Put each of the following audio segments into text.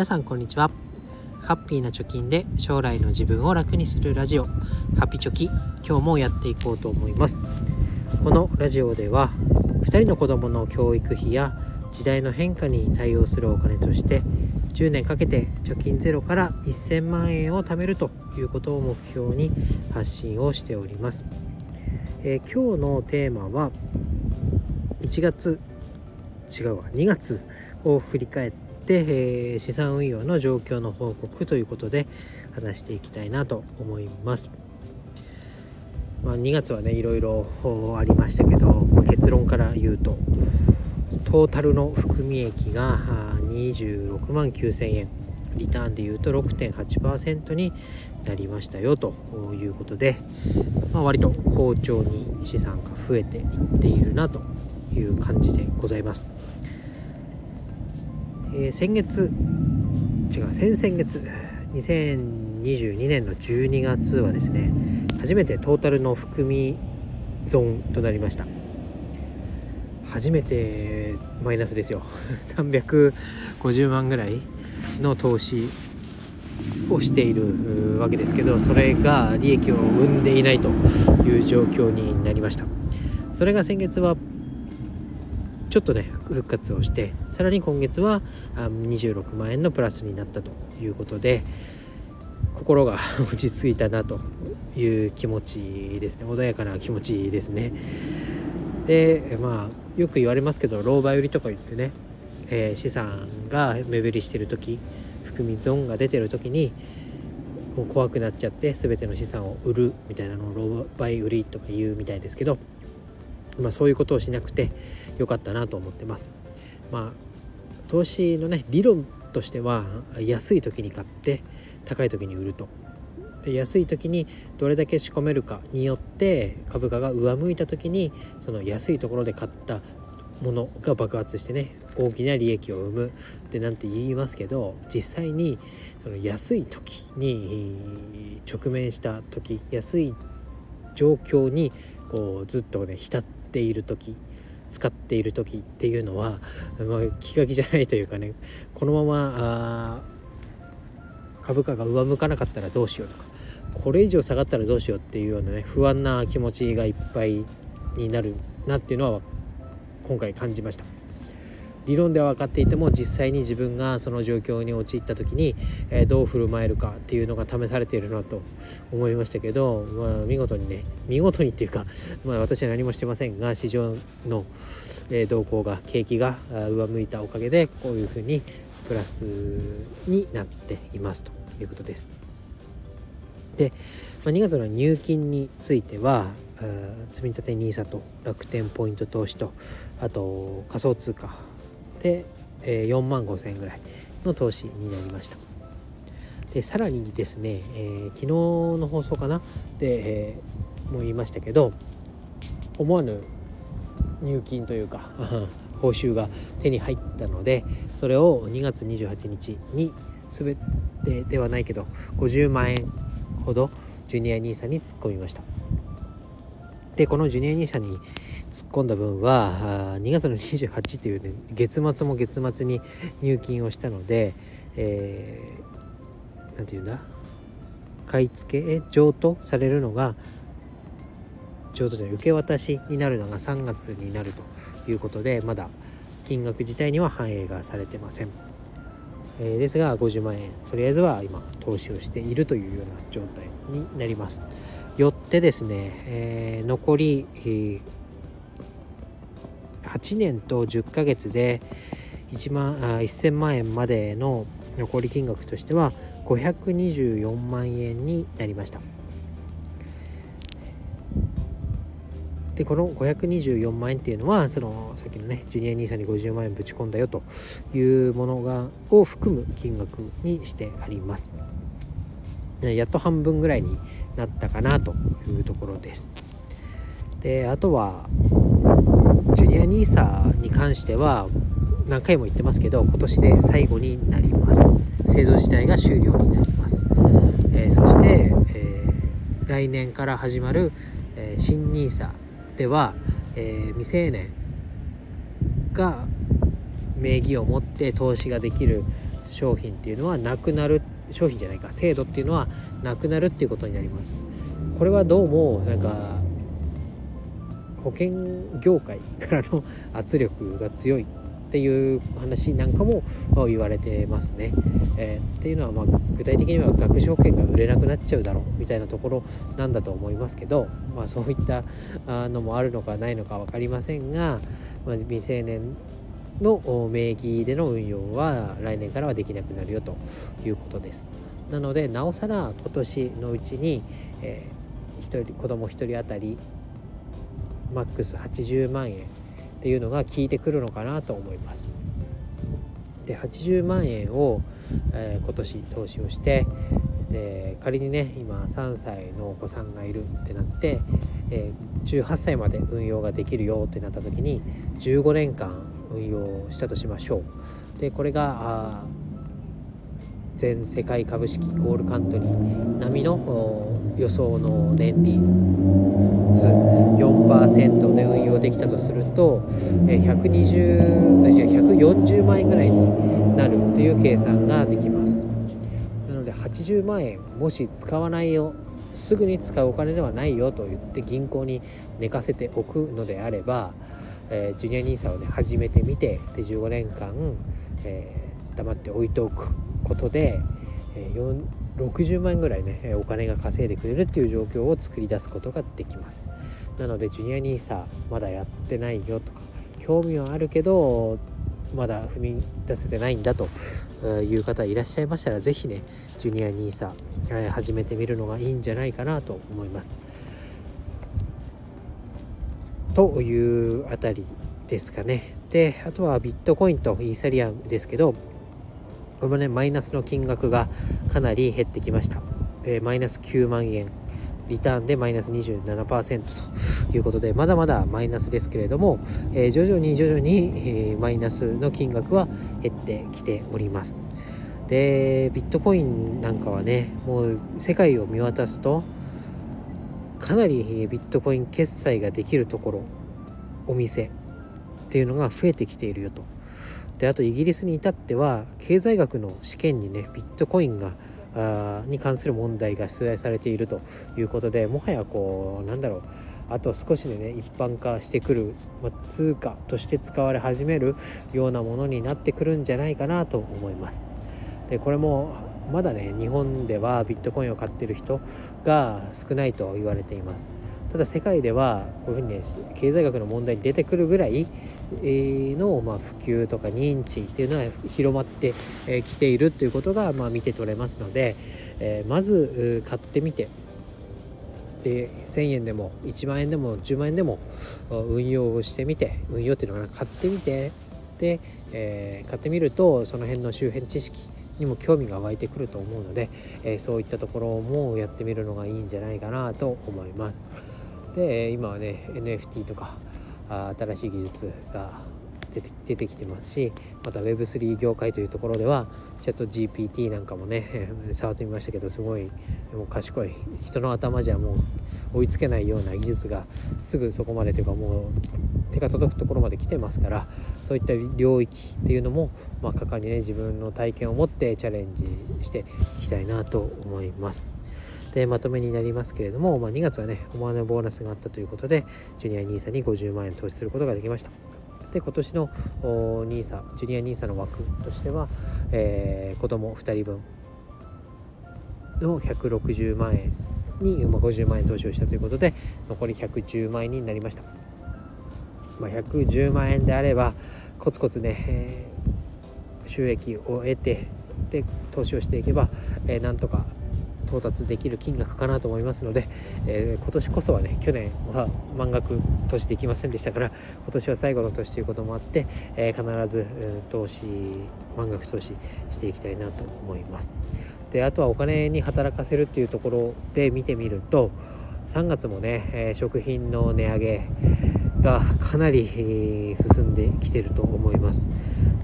皆さんこんにちは。ハッピーな貯金で将来の自分を楽にするラジオ。ハッピチョキ今日もやっていこうと思います。このラジオでは2人の子供の教育費や時代の変化に対応するお金として10年かけて貯金ゼロから1000万円を貯めるということを目標に発信をしております、えー、今日のテーマは1月違うわ2月を振り返って、えー、資産運用の状況の報告ということで話していきたいなと思います。まあ、2月はねいろいろありましたけど結論から言うとトータルの含み益が26万9000円リターンでいうと6.8%になりましたよということで、まあ、割と好調に資産が増えていっているなという感じでございます。えー、先月違う先々月2022年の12月はですね初めてトータルの含み損となりました。初めてマイナスですよ。350万ぐらいの投資をしているわけですけどそれが利益を生んでいないという状況になりました。それが先月はちょっとね復活をしてさらに今月は26万円のプラスになったということで心が 落ち着いたなという気持ちですね。穏やかな気持ちですね。でまあよく言われますけど老婆売りとか言ってね、えー、資産が目減りしてる時含み損が出てる時にもう怖くなっちゃって全ての資産を売るみたいなのを老媒売りとか言うみたいですけどまあ、そういうことをしなくてよかったなと思ってます。まあ、投資のね理論としては安い時に買って高い時に売ると。で安い時にどれだけ仕込めるかによって株価が上向いた時にその安いところで買ったものが爆発してね大きな利益を生むってなんて言いますけど実際にその安い時に直面した時安い状況にこうずっとね浸ってている時使っている時っていうのは、まあ、気が気じゃないというかねこのまま株価が上向かなかったらどうしようとかこれ以上下がったらどうしようっていうようなね不安な気持ちがいっぱいになるなっていうのは今回感じました。理論では分かっていても実際に自分がその状況に陥った時に、えー、どう振る舞えるかっていうのが試されているなと思いましたけど、まあ、見事にね見事にっていうか、まあ、私は何もしてませんが市場の、えー、動向が景気が上向いたおかげでこういうふうにプラスになっていますということです。で、まあ、2月の入金については積立 NISA と楽天ポイント投資とあと仮想通貨で、えー、4万5千円ぐらいの投資になりました。でさらにですね、えー、昨日の放送かな？で、えー、も言いましたけど思わぬ入金というか報酬が手に入ったのでそれを2月28日に全てではないけど50万円ほどジュニア NISA に突っ込みました。でこのジュニア NISA に突っ込んだ分は2月の28という、ね、月末も月末に入金をしたので、えー、ていうんだ？買い付け譲渡されるのが譲渡で受け渡しになるのが3月になるということでまだ金額自体には反映がされてません、え、ですが50万円。とりあえずは今投資をしているというような状態になります。よってですね、えー、残り、えー8年と10ヶ月で1万あ1000万円までの残り金額としては524万円になりました。でこの524万円っていうのはそのさっきのねジュニア兄さんに50万円ぶち込んだよというものがを含む金額にしてあります。やっと半分ぐらいになったかなというところです。であとはジュニア NISA に関しては何回も言ってますけど今年で最後になります。制度自体が終了になります、えー、そして、えー、来年から始まる、えー、新 NISA では、え未成年が名義を持って投資ができる商品っていうのはなくなるっ商品じゃないか制度っていうのはなくなるっていうことになりますこれはどうもなんか保険業界からの圧力が強いっていう話なんかも言われてますね。えー、っていうのはまあ具体的には学資保険が売れなくなっちゃうだろうみたいなところなんだと思いますけど、まあ、そういったのもあるのかないのか分かりませんが、まあ、未成年の名義での運用は来年からはできなくなるよということです。なのでなおさら今年のうちに、えー、1人子供1人当たりマックス80万円っていうのが効いてくるのかなと思います。で80万円を、えー、今年投資をしてで仮にね今3歳のお子さんがいるってなって、えー、18歳まで運用ができるよってなった時に15年間運用したとしましょう。でこれが全世界株式ゴールカントリー並みの予想の年利率4%で運用できたとすると120 140万円ぐらいになるという計算ができますなので80万円もし使わないよすぐに使うお金ではないよと言って銀行に寝かせておくのであれば、えー、ジュニア NISA をね始めてみてで15年間、えー、黙って置いておくことで、えー、60万円ぐらいねお金が稼いでくれるっていう状況を作り出すことができます。なのでジュニア NISA まだやってないよとか興味はあるけどまだ踏み出せてないんだという方いらっしゃいましたら是非ねジュニア NISA 始めてみるのがいいんじゃないかなと思います。というあたりですかね。であとはビットコインとイーサリアムですけどこれもねマイナスの金額がかなり減ってきました、え、マイナス9万円。リターンでマイナス27%ということでまだまだマイナスですけれども、えー、徐々に徐々に、え、マイナスの金額は減ってきております。でビットコインなんかはねもう世界を見渡すとかなりビットコイン決済ができるところお店っていうのが増えてきているよとであとイギリスに至っては経済学の試験にねビットコインがあに関する問題が出題されているということでもはやこうなんだろうあと少しでね一般化してくる、まあ、通貨として使われ始めるようなものになってくるんじゃないかなと思います。でこれもまだね日本ではビットコインを買ってる人が少ないと言われています。ただ世界ではこういうふうにね経済学の問題に出てくるぐらいの、まあ、普及とか認知っていうのは広まってきているということが、まあ、見て取れますので、えー、まず買ってみてで1,000円でも1万円でも10万円でも運用してみて運用っていうのかな買ってみてで、えー、買ってみるとその辺の周辺知識にも興味が湧いてくると思うので、えー、そういったところもやってみるのがいいんじゃないかなと思います。で今はね NFT とか新しい技術が出て出てきてますしまた Web3 業界というところではチャット GPT なんかもね 触ってみましたけどすごいもう賢い人の頭じゃもう追いつけないような技術がすぐそこまでというかもう手が届くところまで来てますからそういった領域っていうのも、まあ、果敢にね自分の体験を持ってチャレンジしていきたいなと思います。でまとめになりますけれども、まあ、2月はね思わぬボーナスがあったということでジュニア NISA に50万円投資することができましたで今年の NISA ジュニア NISA の枠としては、えー、子供2人分の160万円に50万円投資をしたということで残り110万円になりました、まあ、110万円であればコツコツね、えー、収益を得てで投資をしていけば、えー、なんとか到達できる金額かなと思いますので、えー、今年こそはね去年は満額投資できませんでしたから今年は最後の年ということもあって、えー、必ず、投資満額投資していきたいなと思います。であとはお金に働かせるっていうところで見てみると3月もね、え食品の値上げがかなり進んできてると思います。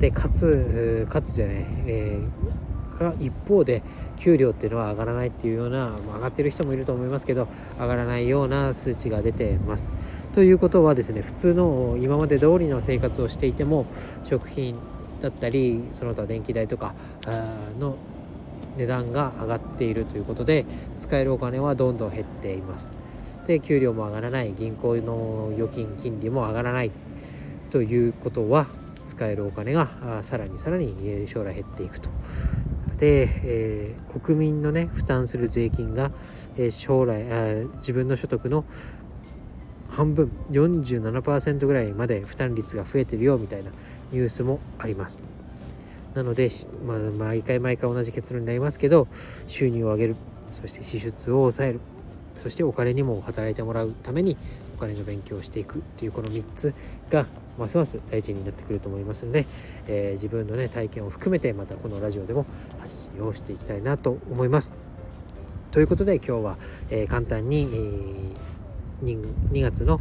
でかつかつじゃね、えーが一方で給料っていうのは上がらないっていうような、ま、上がってる人もいると思いますけど上がらないような数値が出てます。ということはですね普通の今まで通りの生活をしていても食品だったりその他電気代とかの値段が上がっているということで使えるお金はどんどん減っています。で給料も上がらない。銀行の預金金利も上がらない。ということは使えるお金がさらにさらに将来減っていくと。で、えー、国民のね負担する税金が、えー、将来自分の所得の半分47%ぐらいまで負担率が増えてるよみたいなニュースもあります。なので、まあ、毎回毎回同じ結論になりますけど収入を上げるそして支出を抑えるそしてお金にも働いてもらうためにお金の勉強をしていくっていうこの3つがますます大事になってくると思いますので、えー、自分のね体験を含めてまたこのラジオでも発信をしていきたいなと思います。ということで今日は、えー、簡単に、えー、2, 月の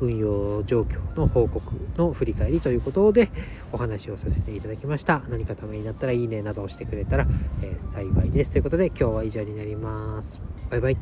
運用状況の報告の振り返りということでお話をさせていただきました。何かためになったらいいねなどをしてくれたら、え、幸いです。ということで今日は以上になります。バイバイ。